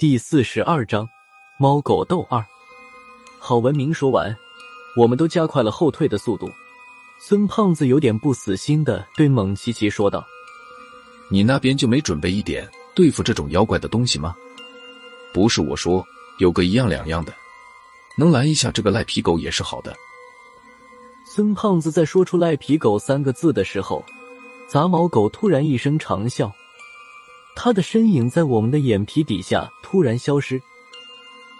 第四十二章，猫狗斗二。郝文明说完，我们都加快了后退的速度。孙胖子有点不死心的对蒙奇奇说道：“你那边就没准备一点对付这种妖怪的东西吗？不是我说，有个一样两样的，能拦一下这个赖皮狗也是好的。”孙胖子在说出“赖皮狗”三个字的时候，杂毛狗突然一声长啸。他的身影在我们的眼皮底下突然消失，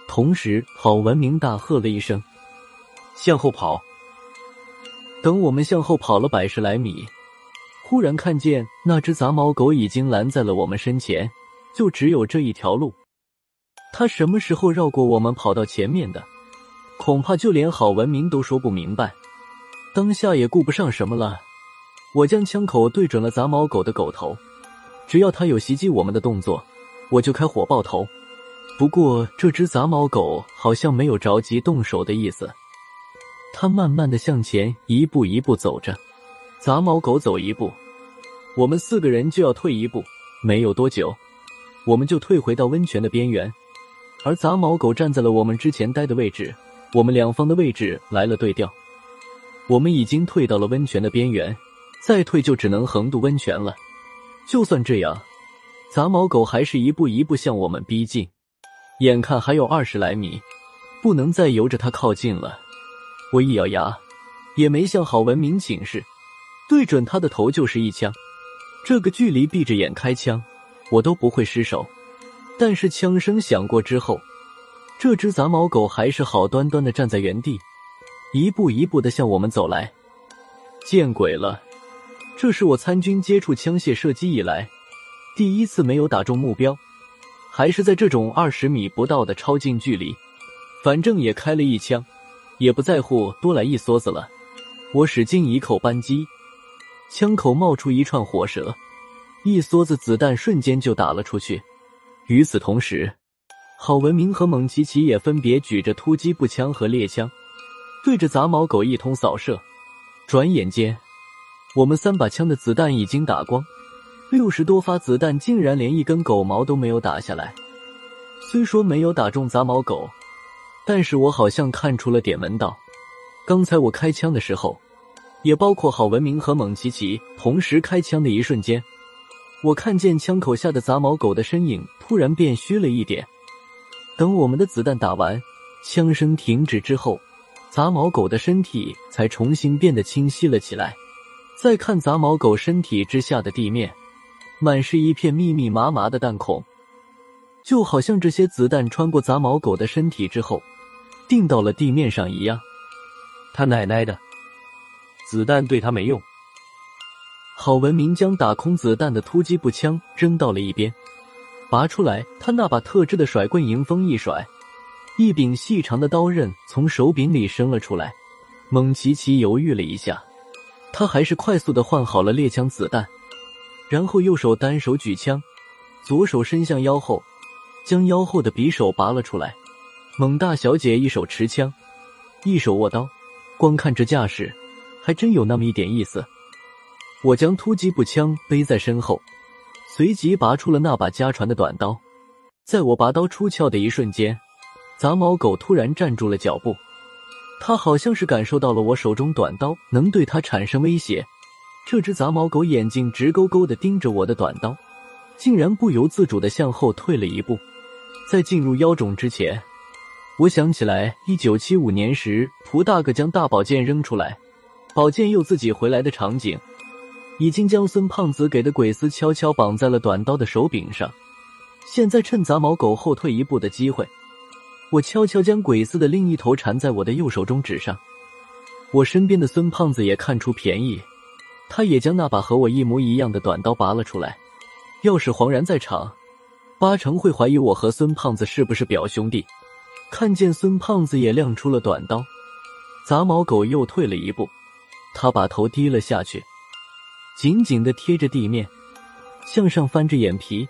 同时郝文明大喝了一声：“向后跑！”等我们向后跑了百十来米，忽然看见那只杂毛狗已经拦在了我们身前，就只有这一条路。他什么时候绕过我们跑到前面的？恐怕就连郝文明都说不明白。当下也顾不上什么了，我将枪口对准了杂毛狗的狗头。只要他有袭击我们的动作，我就开火爆头。不过这只杂毛狗好像没有着急动手的意思，它慢慢的向前一步一步走着。杂毛狗走一步，我们四个人就要退一步。没有多久，我们就退回到温泉的边缘，而杂毛狗站在了我们之前待的位置。我们两方的位置来了对调，我们已经退到了温泉的边缘，再退就只能横渡温泉了。就算这样，杂毛狗还是一步一步向我们逼近，眼看还有二十来米，不能再由着它靠近了。我一咬牙，也没向郝文明请示，对准他的头就是一枪。这个距离闭着眼开枪，我都不会失手。但是枪声响过之后，这只杂毛狗还是好端端的站在原地，一步一步的向我们走来。见鬼了！这是我参军接触枪械射击以来，第一次没有打中目标，还是在这种二十米不到的超近距离。反正也开了一枪，也不在乎多来一梭子了。我使劲一扣扳机，枪口冒出一串火舌，一梭子子弹瞬间就打了出去。与此同时，郝文明和蒙奇奇也分别举着突击步枪和猎枪，对着杂毛狗一通扫射。转眼间。我们三把枪的子弹已经打光，六十多发子弹竟然连一根狗毛都没有打下来。虽说没有打中杂毛狗，但是我好像看出了点门道。刚才我开枪的时候，也包括郝文明和蒙奇奇同时开枪的一瞬间，我看见枪口下的杂毛狗的身影突然变虚了一点。等我们的子弹打完，枪声停止之后，杂毛狗的身体才重新变得清晰了起来。再看杂毛狗身体之下的地面，满是一片密密麻麻的弹孔，就好像这些子弹穿过杂毛狗的身体之后，钉到了地面上一样。他奶奶的，子弹对他没用。郝文明将打空子弹的突击步枪扔到了一边，拔出来，他那把特制的甩棍迎风一甩，一柄细长的刀刃从手柄里伸了出来。蒙奇奇犹豫了一下。他还是快速的换好了猎枪子弹，然后右手单手举枪，左手伸向腰后，将腰后的匕首拔了出来。蒙大小姐一手持枪，一手握刀，光看这架势，还真有那么一点意思。我将突击步枪背在身后，随即拔出了那把家传的短刀。在我拔刀出鞘的一瞬间，杂毛狗突然站住了脚步。他好像是感受到了我手中短刀能对他产生威胁，这只杂毛狗眼睛直勾勾的盯着我的短刀，竟然不由自主的向后退了一步。在进入妖种之前，我想起来一九七五年时蒲大哥将大宝剑扔出来，宝剑又自己回来的场景，已经将孙胖子给的鬼丝悄悄绑在了短刀的手柄上。现在趁杂毛狗后退一步的机会。我悄悄将鬼丝的另一头缠在我的右手中指上，我身边的孙胖子也看出便宜，他也将那把和我一模一样的短刀拔了出来。要是黄然在场，八成会怀疑我和孙胖子是不是表兄弟。看见孙胖子也亮出了短刀，杂毛狗又退了一步，他把头低了下去，紧紧的贴着地面，向上翻着眼皮，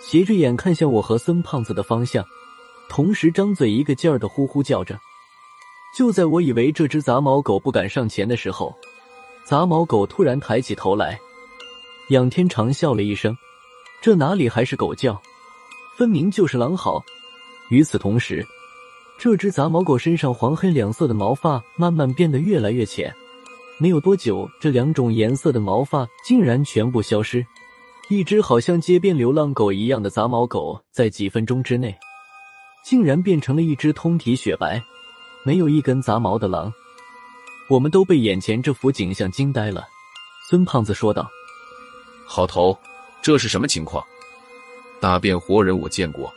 斜着眼看向我和孙胖子的方向。同时张嘴一个劲儿的呼呼叫着。就在我以为这只杂毛狗不敢上前的时候，杂毛狗突然抬起头来，仰天长啸了一声。这哪里还是狗叫，分明就是狼嚎。与此同时，这只杂毛狗身上黄黑两色的毛发慢慢变得越来越浅，没有多久，这两种颜色的毛发竟然全部消失。一只好像街边流浪狗一样的杂毛狗，在几分钟之内，竟然变成了一只通体雪白、没有一根杂毛的狼。我们都被眼前这幅景象惊呆了。孙胖子说道：“好头，这是什么情况？大变活人我见过，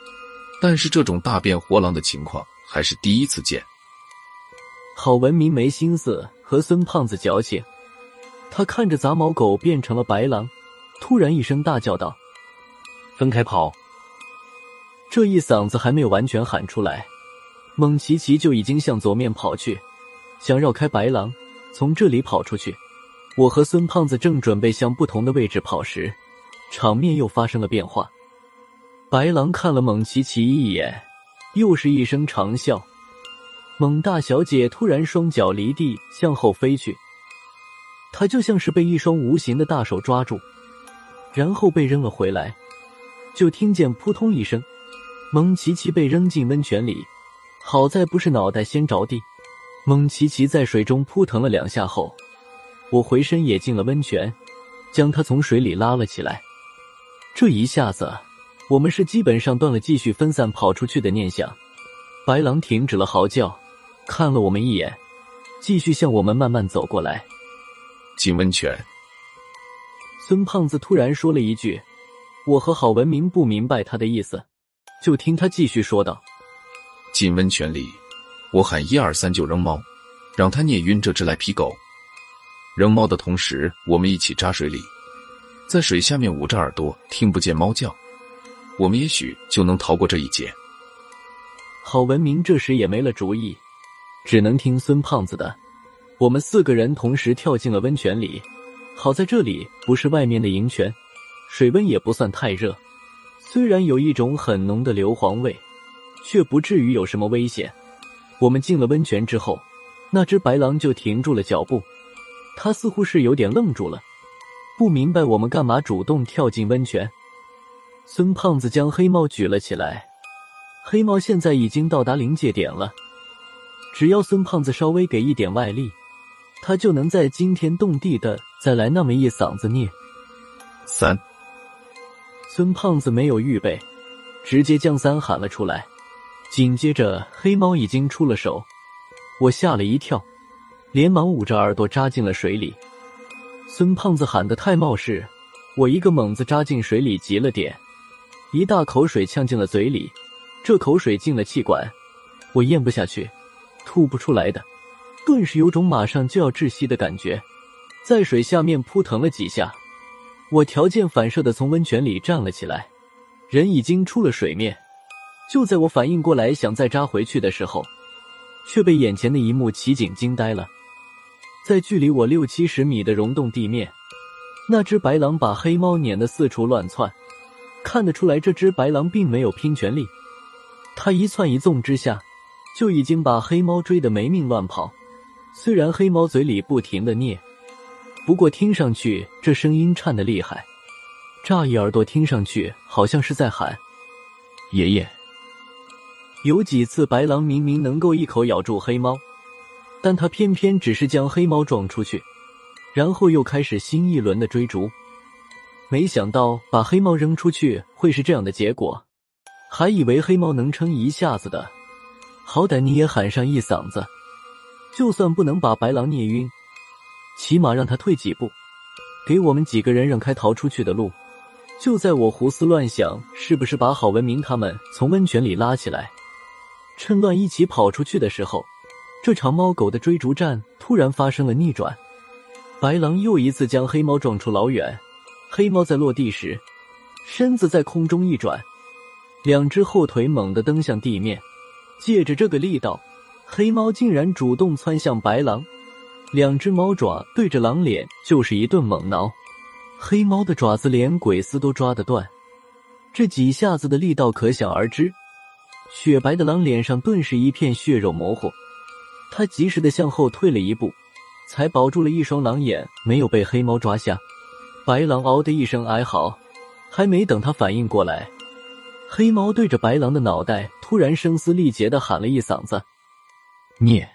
但是这种大变活狼的情况还是第一次见。”郝文明没心思和孙胖子矫情，他看着杂毛狗变成了白狼。突然一声大叫道：“分开跑！”这一嗓子还没有完全喊出来，蒙奇奇就已经向左面跑去，想绕开白狼，从这里跑出去。我和孙胖子正准备向不同的位置跑时，场面又发生了变化。白狼看了蒙奇奇一眼，又是一声长啸。蒙大小姐突然双脚离地向后飞去，她就像是被一双无形的大手抓住。然后被扔了回来，就听见扑通一声，蒙奇奇被扔进温泉里。好在不是脑袋先着地，蒙奇奇在水中扑腾了两下后，我回身也进了温泉，将他从水里拉了起来。这一下子，我们是基本上断了继续分散跑出去的念想。白狼停止了嚎叫，看了我们一眼，继续向我们慢慢走过来。进温泉。孙胖子突然说了一句：“我和郝文明不明白他的意思。”就听他继续说道：“进温泉里，我喊一二三就扔猫，让他捏晕这只赖皮狗。扔猫的同时，我们一起扎水里，在水下面捂着耳朵，听不见猫叫，我们也许就能逃过这一劫。”郝文明这时也没了主意，只能听孙胖子的。我们四个人同时跳进了温泉里。好在这里不是外面的银泉，水温也不算太热，虽然有一种很浓的硫磺味，却不至于有什么危险。我们进了温泉之后，那只白狼就停住了脚步，它似乎是有点愣住了，不明白我们干嘛主动跳进温泉。孙胖子将黑猫举了起来，黑猫现在已经到达临界点了，只要孙胖子稍微给一点外力。他就能在惊天动地的再来那么一嗓子念。三，孙胖子没有预备，直接将三喊了出来。紧接着，黑猫已经出了手，我吓了一跳，连忙捂着耳朵扎进了水里。孙胖子喊的太冒失，我一个猛子扎进水里急了点，一大口水呛进了嘴里。这口水进了气管，我咽不下去，吐不出来的。顿时有种马上就要窒息的感觉，在水下面扑腾了几下，我条件反射的从温泉里站了起来，人已经出了水面。就在我反应过来想再扎回去的时候，却被眼前的一幕奇景惊呆了。在距离我六七十米的溶洞地面，那只白狼把黑猫撵得四处乱窜。看得出来，这只白狼并没有拼全力，它一窜一纵之下，就已经把黑猫追得没命乱跑。虽然黑猫嘴里不停的念，不过听上去这声音颤得厉害，乍一耳朵听上去好像是在喊“爷爷”。有几次白狼明明能够一口咬住黑猫，但他偏偏只是将黑猫撞出去，然后又开始新一轮的追逐。没想到把黑猫扔出去会是这样的结果，还以为黑猫能撑一下子的，好歹你也喊上一嗓子。就算不能把白狼捏晕，起码让他退几步，给我们几个人让开逃出去的路。就在我胡思乱想是不是把郝文明他们从温泉里拉起来，趁乱一起跑出去的时候，这场猫狗的追逐战突然发生了逆转。白狼又一次将黑猫撞出老远，黑猫在落地时，身子在空中一转，两只后腿猛地蹬向地面，借着这个力道。黑猫竟然主动窜向白狼，两只猫爪对着狼脸就是一顿猛挠，黑猫的爪子连鬼丝都抓得断，这几下子的力道可想而知。雪白的狼脸上顿时一片血肉模糊，他及时的向后退了一步，才保住了一双狼眼，没有被黑猫抓下。白狼嗷的一声哀嚎，还没等他反应过来，黑猫对着白狼的脑袋突然声嘶力竭的喊了一嗓子：“孽！”